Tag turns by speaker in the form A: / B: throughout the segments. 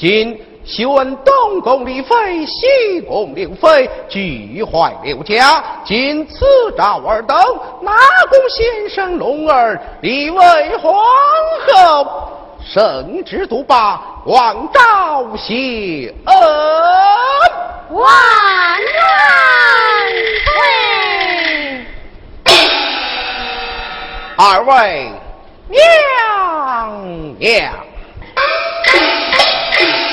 A: 今修恩东宫李妃、西宫刘妃，俱坏刘家。今赐诏尔等，哪宫先生龙儿，立为皇后？圣旨独霸，王昭谢恩。
B: 万岁！
A: 二位娘娘。
B: Thank you.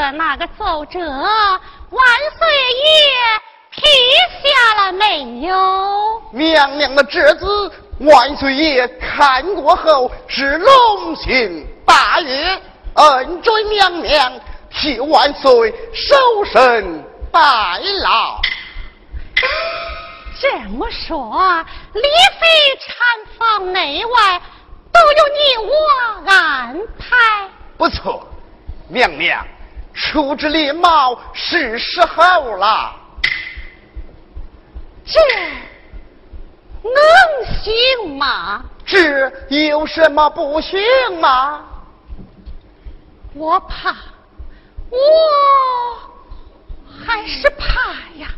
B: 的那个奏折，万岁爷批下了没有？
C: 娘娘的侄子，万岁爷看过后是龙心大悦，恩准娘娘。替万岁守身拜老。
B: 这么说，李妃产房内外都有你我安排。
C: 不错，娘娘出之礼貌是时候了。
B: 这能行吗？
C: 这有什么不行吗？
B: 我怕。我还是怕呀，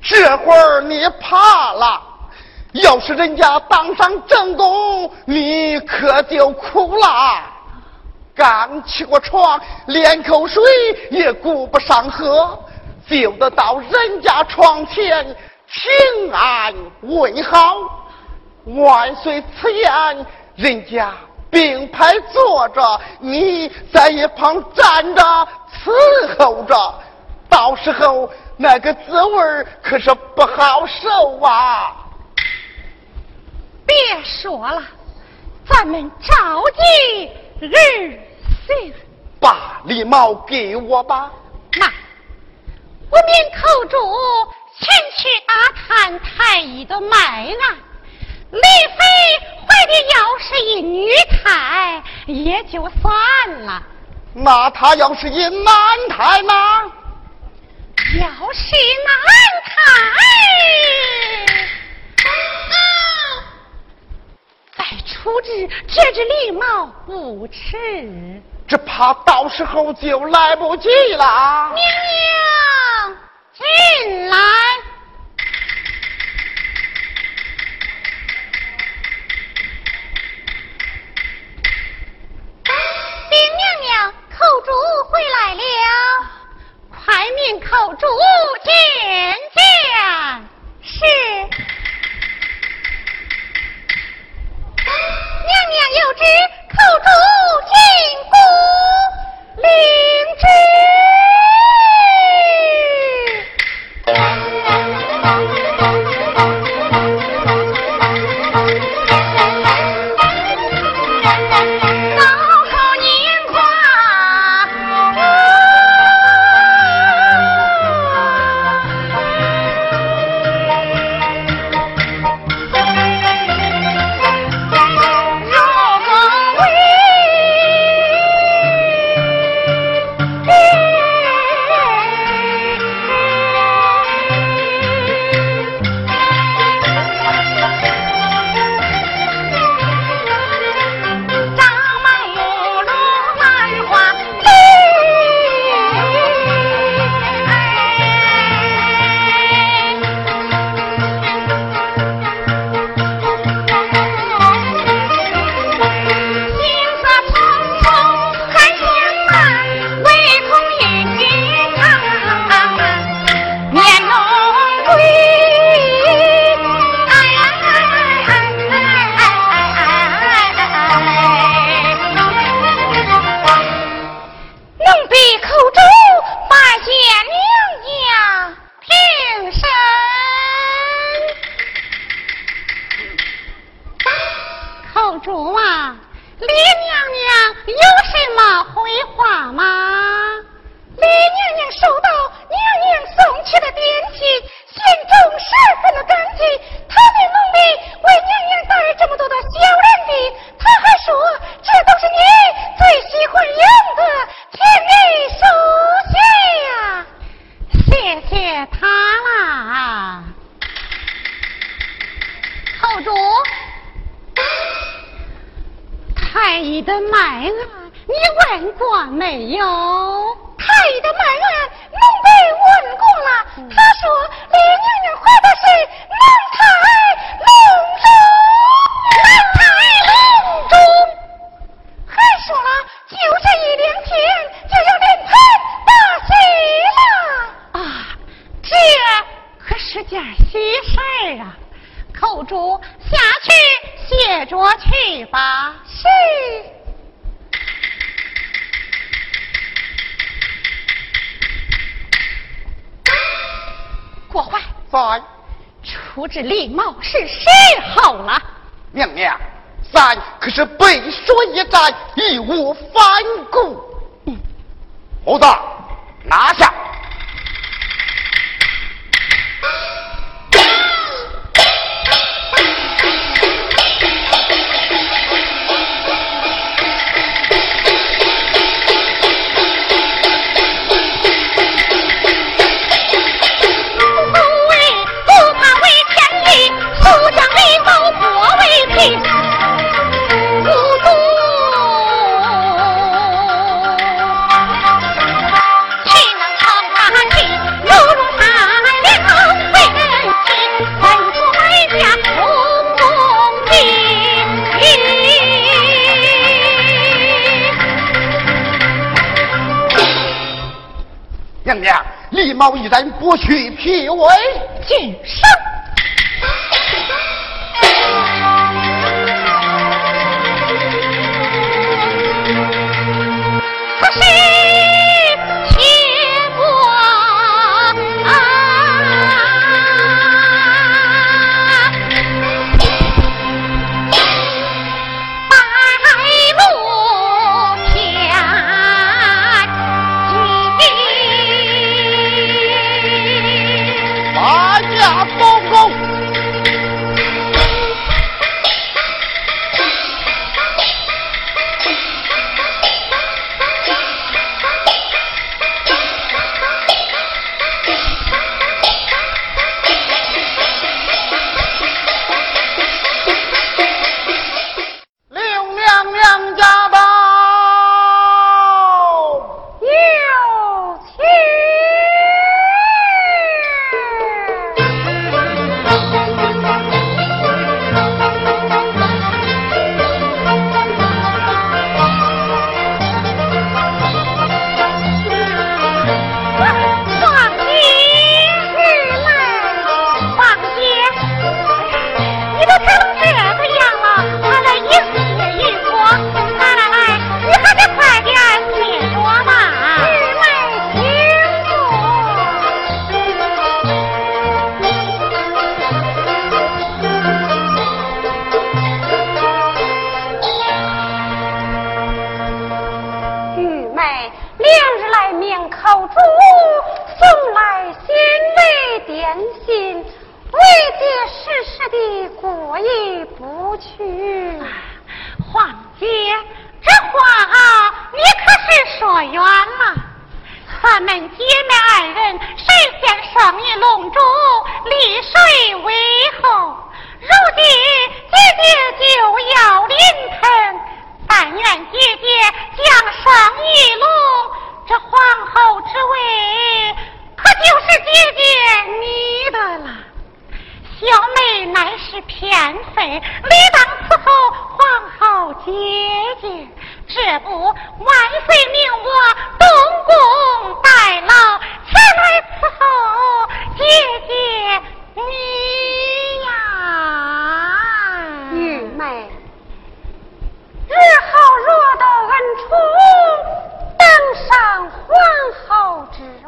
C: 这会儿你怕了，要是人家当上正宫，你可就苦了。刚起过床，连口水也顾不上喝，就得到人家床前请安问好。万岁此言，人家并排坐着，你在一旁站着。伺候着，到时候那个滋味可是不好受啊！
B: 别说了，咱们着急日行。
C: 把礼帽给我吧。
B: 那我命口主前去阿探太医的脉案。李妃怀的要是一女胎，也就算了。
C: 那她要是一男胎呢？
B: 要是男胎，再处置这只狸猫不迟。
C: 只怕到时候就来不及了。
B: 娘娘，进来。禀娘娘。寇主回来了，快命寇主见见。是，娘娘有旨，口主进宫领旨。
D: 是
C: 礼貌。去
B: 脾胃，进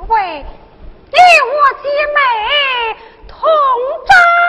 B: 会与我姐
A: 妹同葬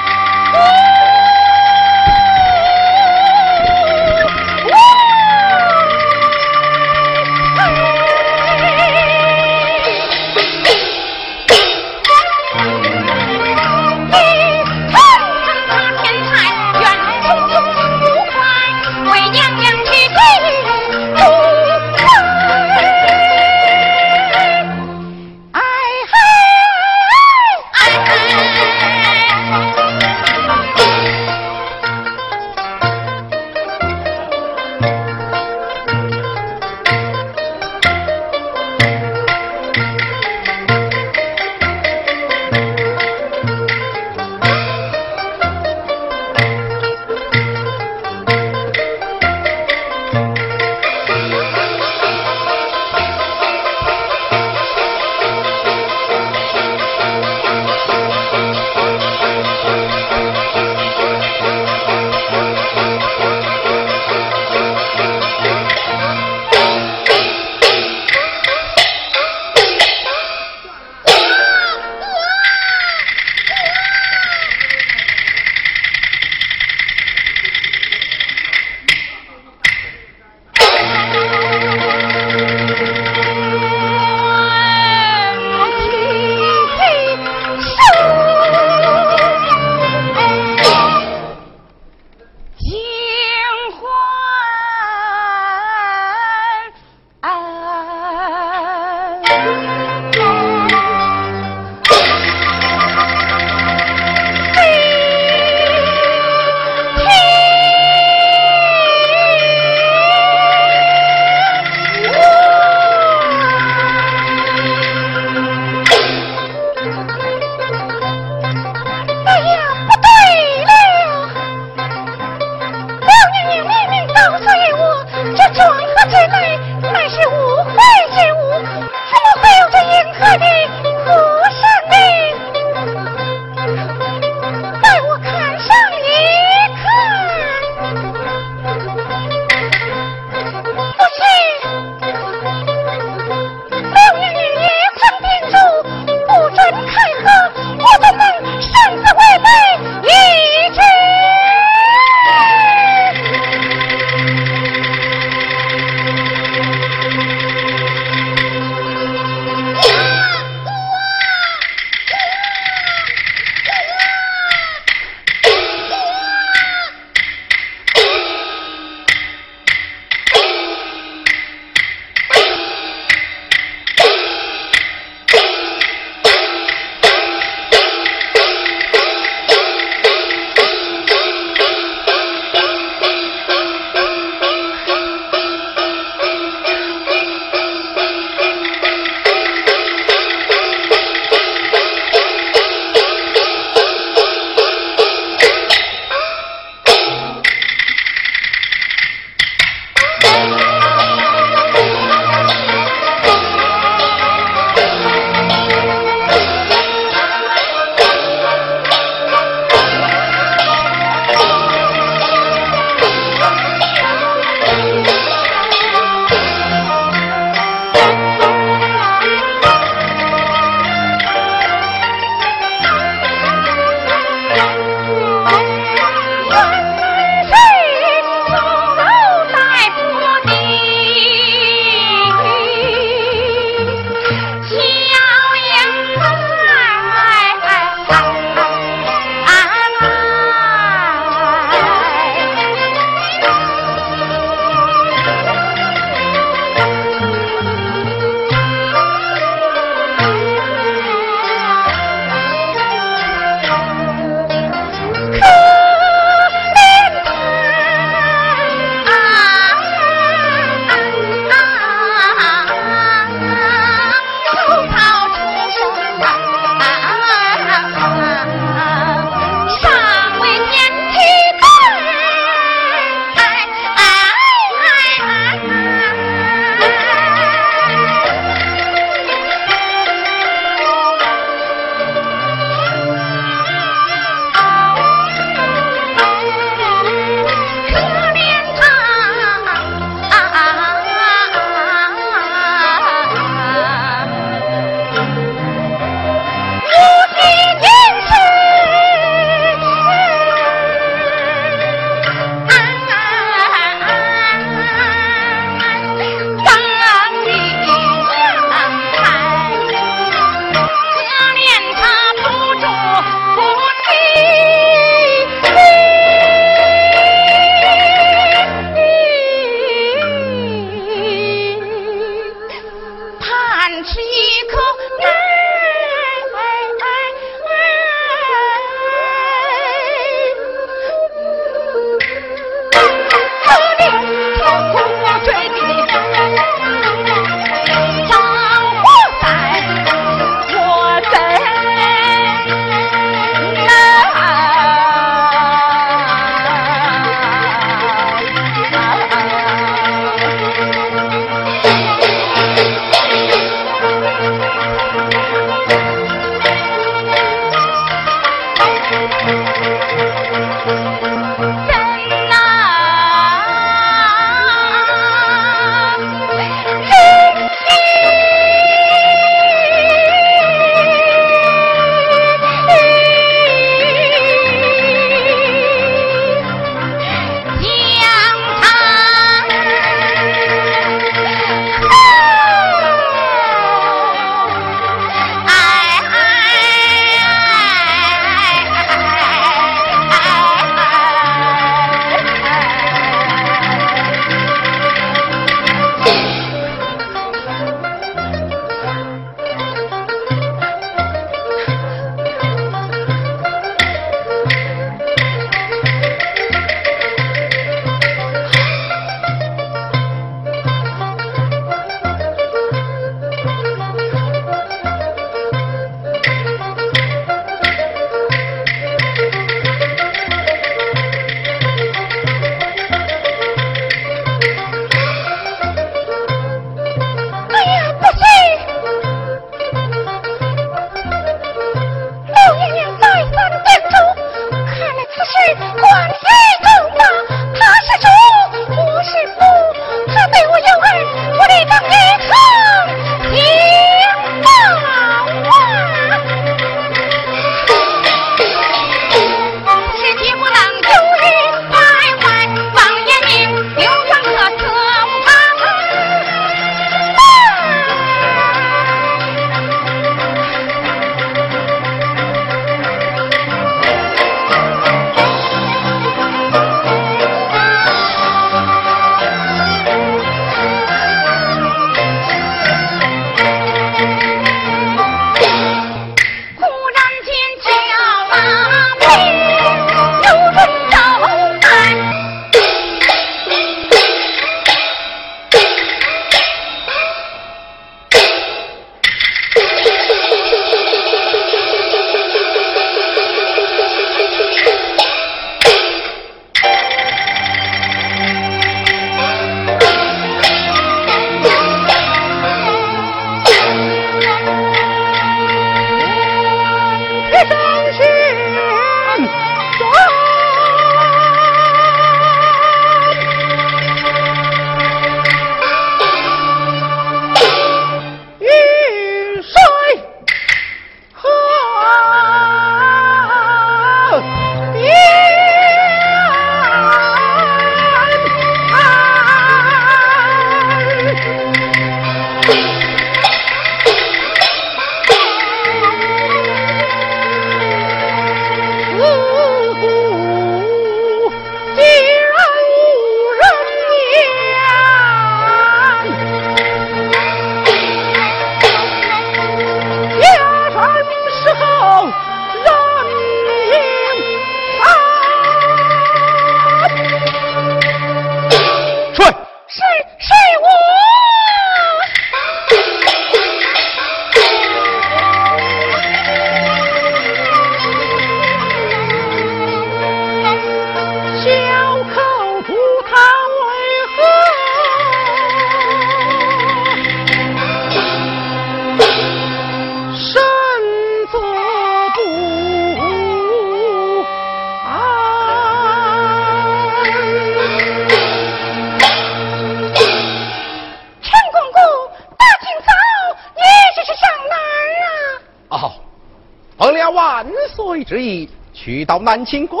A: 到南清宫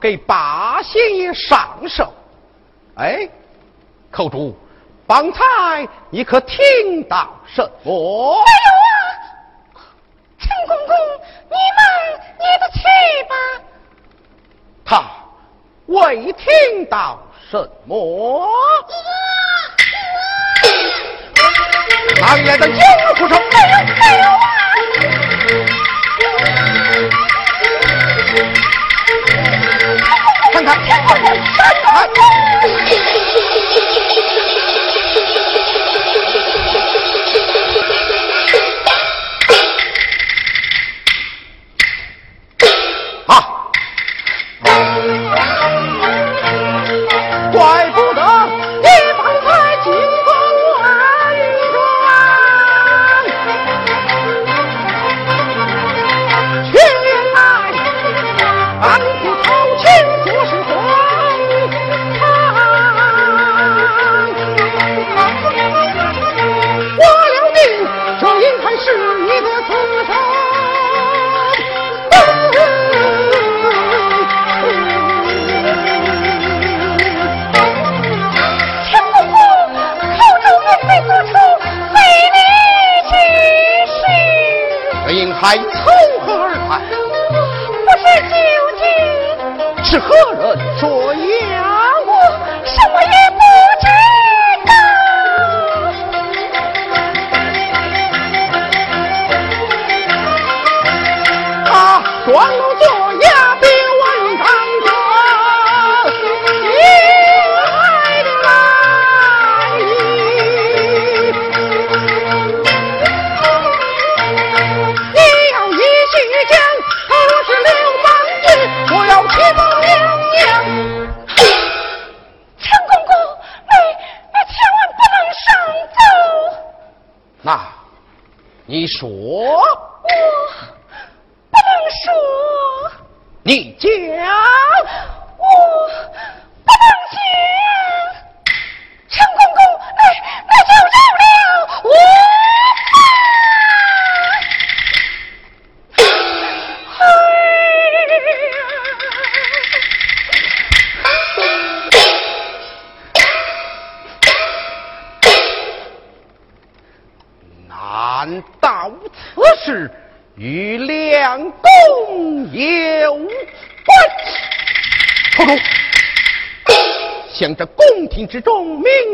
A: 给八仙爷上寿。哎，寇主，方才你可听到什么？没有
E: 啊，陈公公，你们你的去吧。
A: 他未听到什么？王爷的江湖上
E: 没有没有啊。
A: 看看，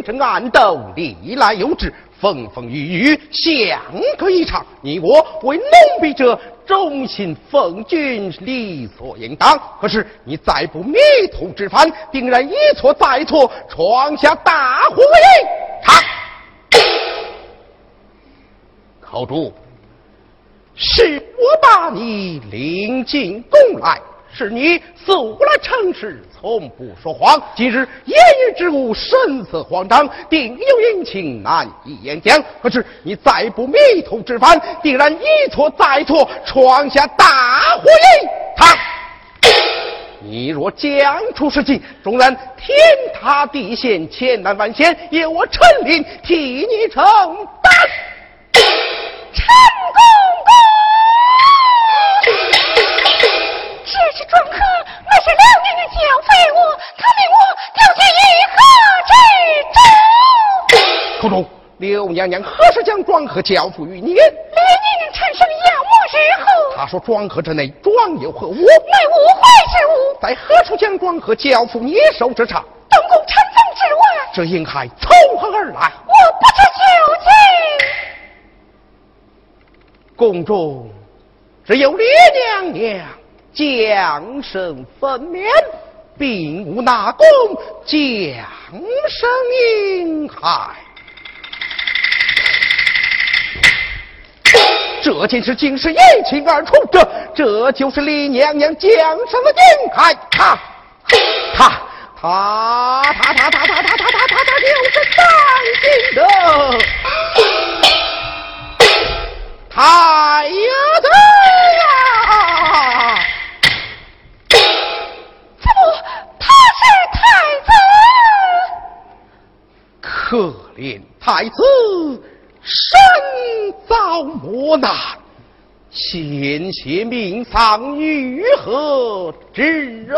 A: 争暗斗，历来有之。风风雨雨，相隔一场。你我为奴婢者，忠心奉君，理所应当。可是你再不迷途知返，定然一错再错，闯下大祸也。他口主，是我把你领进宫来。是你素来诚实，从不说谎。今日言语之物，神色慌张，定有隐情难以言讲。可是你再不迷途知返，定然一错再错，闯下大祸也。他，你若讲出实情，纵然天塌地陷，千难万险，也我陈林替你承担。
E: 那是两年的交费我，他命我调解于何之中？
A: 口中，刘娘娘何时将庄河交付于你？刘
E: 娘娘产生要么日后。
A: 他说庄河之内庄有何物？乃
E: 无坏之物。
A: 在何处将庄河交付你手之上？
E: 东宫城房之外。
A: 这银海从何而来？
E: 我不知究竟。
A: 宫中只有李娘娘。将身分娩，并无纳功，将生婴孩。这件事竟是一清二楚，这这就是李娘娘将生的婴孩。他他他他他他他他他他他他就是三金的太子可怜太子身遭磨难，险些命丧于何之人？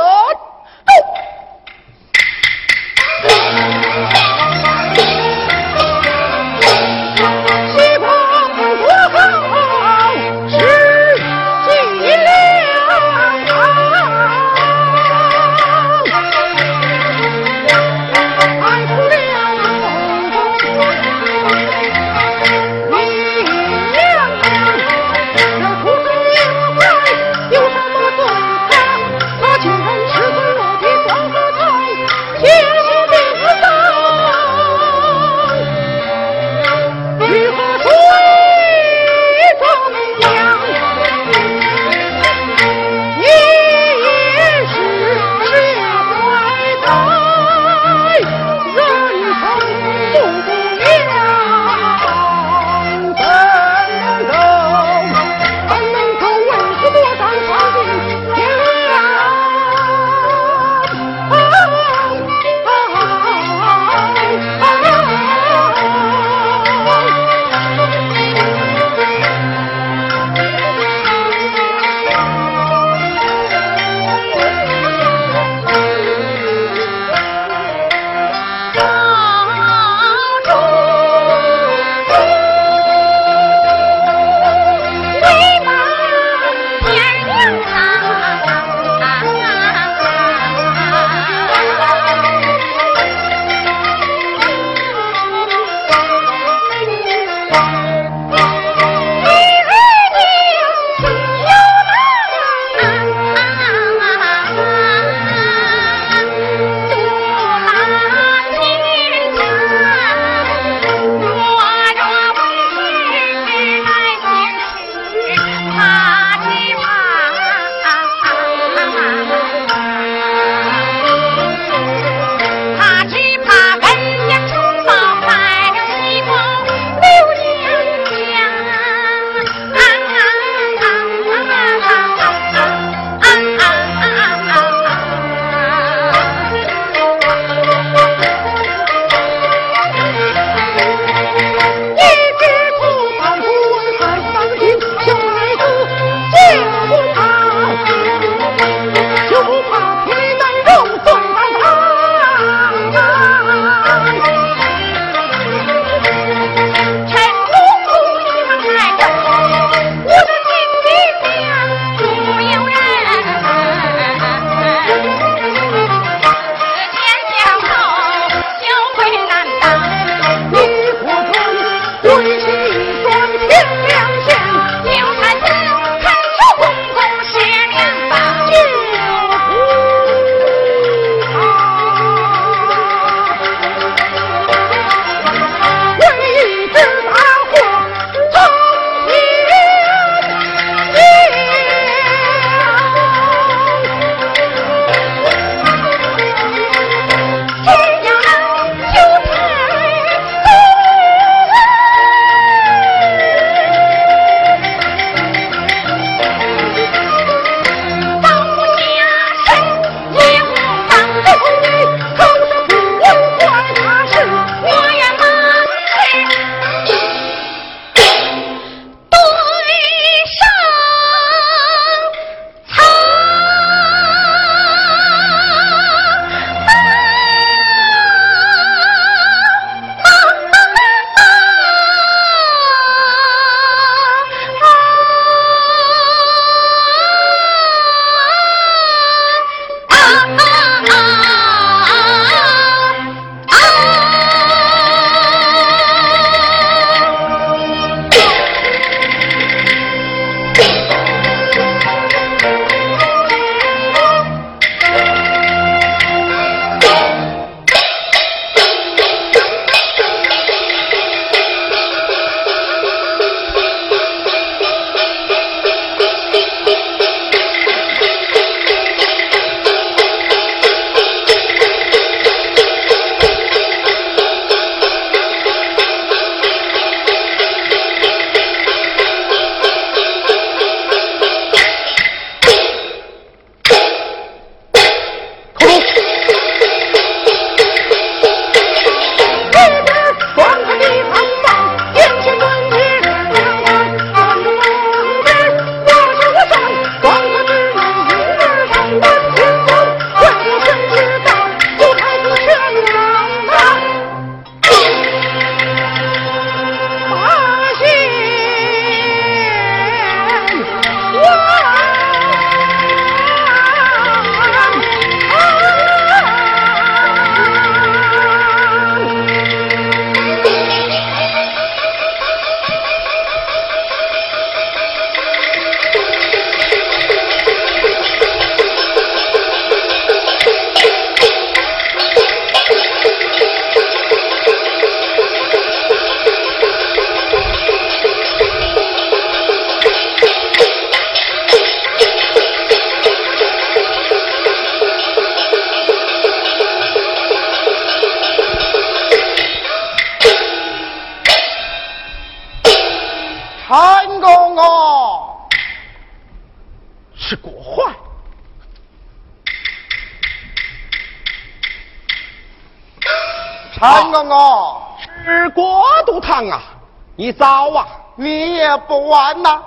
A: 你早啊，
C: 你也不晚呐。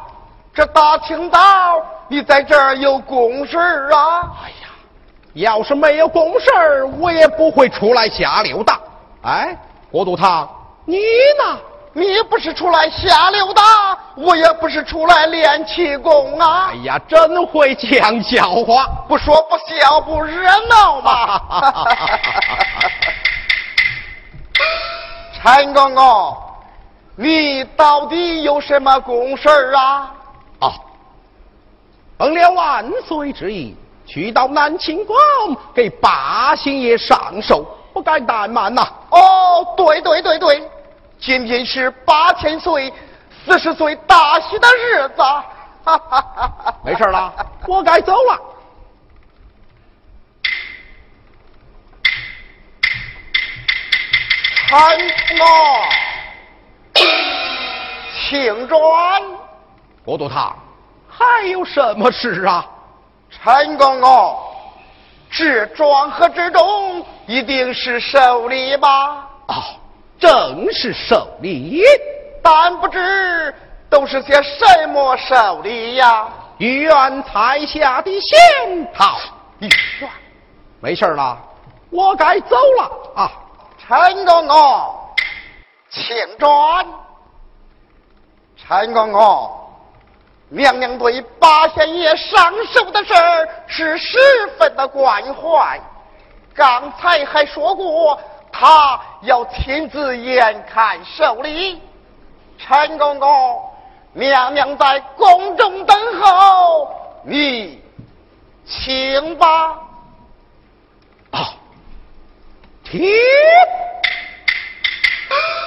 C: 这大清早，你在这儿有公事啊？
A: 哎呀，要是没有公事我也不会出来瞎溜达。哎，国都堂，你呢？
C: 你不是出来瞎溜达，我也不是出来练气功啊！
A: 哎呀，真会讲笑话，
C: 不说不笑不热闹嘛！陈公公，你到底有什么公事啊？
A: 啊，奉了万岁之意，去到南清宫给八星爷上寿，不敢怠慢呐！
C: 哦，对对对对。今天是八千岁、四十岁大喜的日子，
A: 没事了，我该走了。
C: 陈公，请转。
A: 国都堂，还有什么事啊？
C: 陈公公，这庄和之中一定是受礼吧？
A: 哦。正是受礼，
C: 但不知都是些什么受礼呀？
A: 御苑才下的仙桃，
C: 御苑，
A: 没事了，我该走了啊！
C: 陈公公，请转。陈公公，娘娘对八仙爷上寿的事儿是十分的关怀，刚才还说过。他要亲自眼看受礼，陈公公，娘娘在宫中等候，你请吧。
A: 啊，停。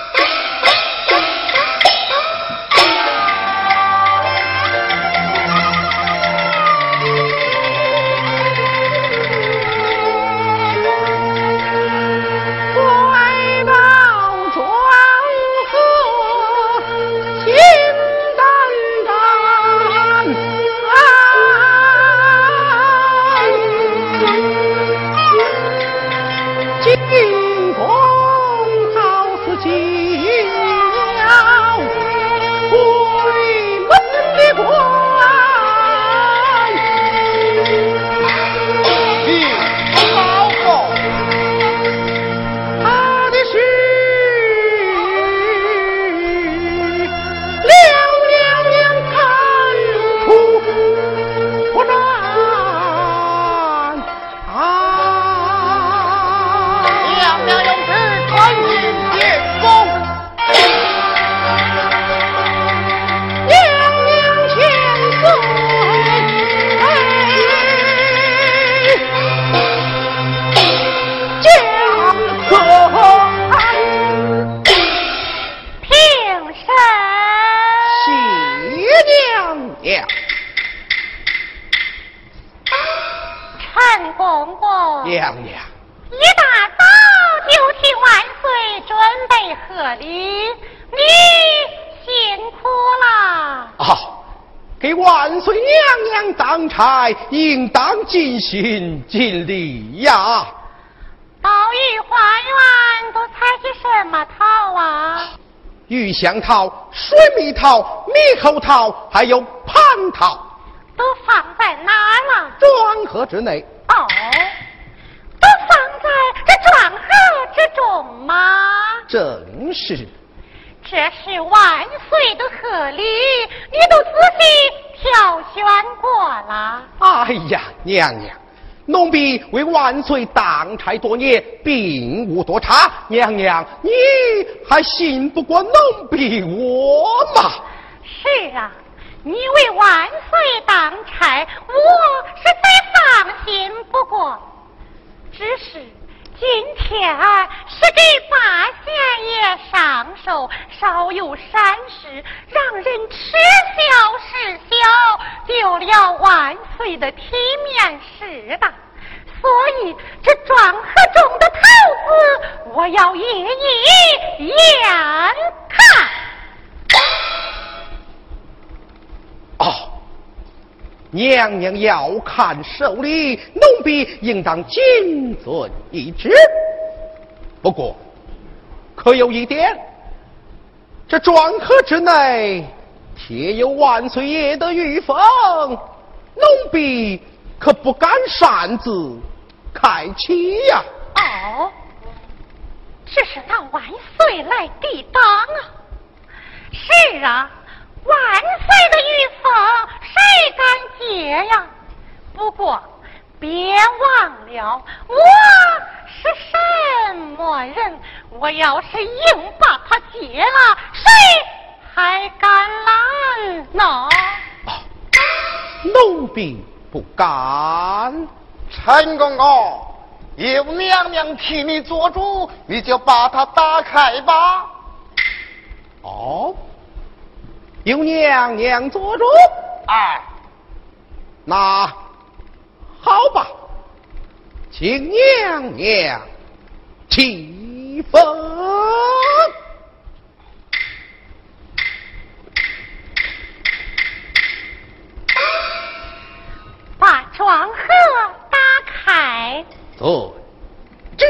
A: 心尽力呀！
B: 宝玉花园都采些什么桃啊？
A: 玉香桃、水蜜桃、猕猴桃，还有蟠桃。
B: 都放在哪了？
A: 庄盒之内。
B: 哦，都放在这庄盒之中吗？
A: 正是。
B: 这是万岁的贺礼，你都仔细挑选过了。
A: 哎呀，娘娘，奴婢为万岁当差多年，并无多差。娘娘，你还信不过奴婢我吗？
B: 是啊，你为万岁当差，我是再放心不过。只是。今天是给八仙爷上寿，稍有闪失，让人耻笑是笑，丢了万岁的体面是的。所以这庄河中的桃子，我要一一眼看。
A: 哦。娘娘要看寿礼，奴婢应当谨遵一旨。不过，可有一点，这庄客之内贴有万岁爷的御封，奴婢可不敢擅自开启呀。
B: 哦，这是那万岁来抵挡啊！是啊，万岁的御封谁敢接呀？不过别忘了，我是什么人？我要是硬把他接了，谁还敢拦呢？
A: 奴婢不敢。
C: 陈公公，有娘娘替你做主，你就把它打开吧。
A: 哦，有娘娘做主。
C: 哎，
A: 那好吧，请娘娘起风。
B: 把床鹤打开。
A: 坐。知。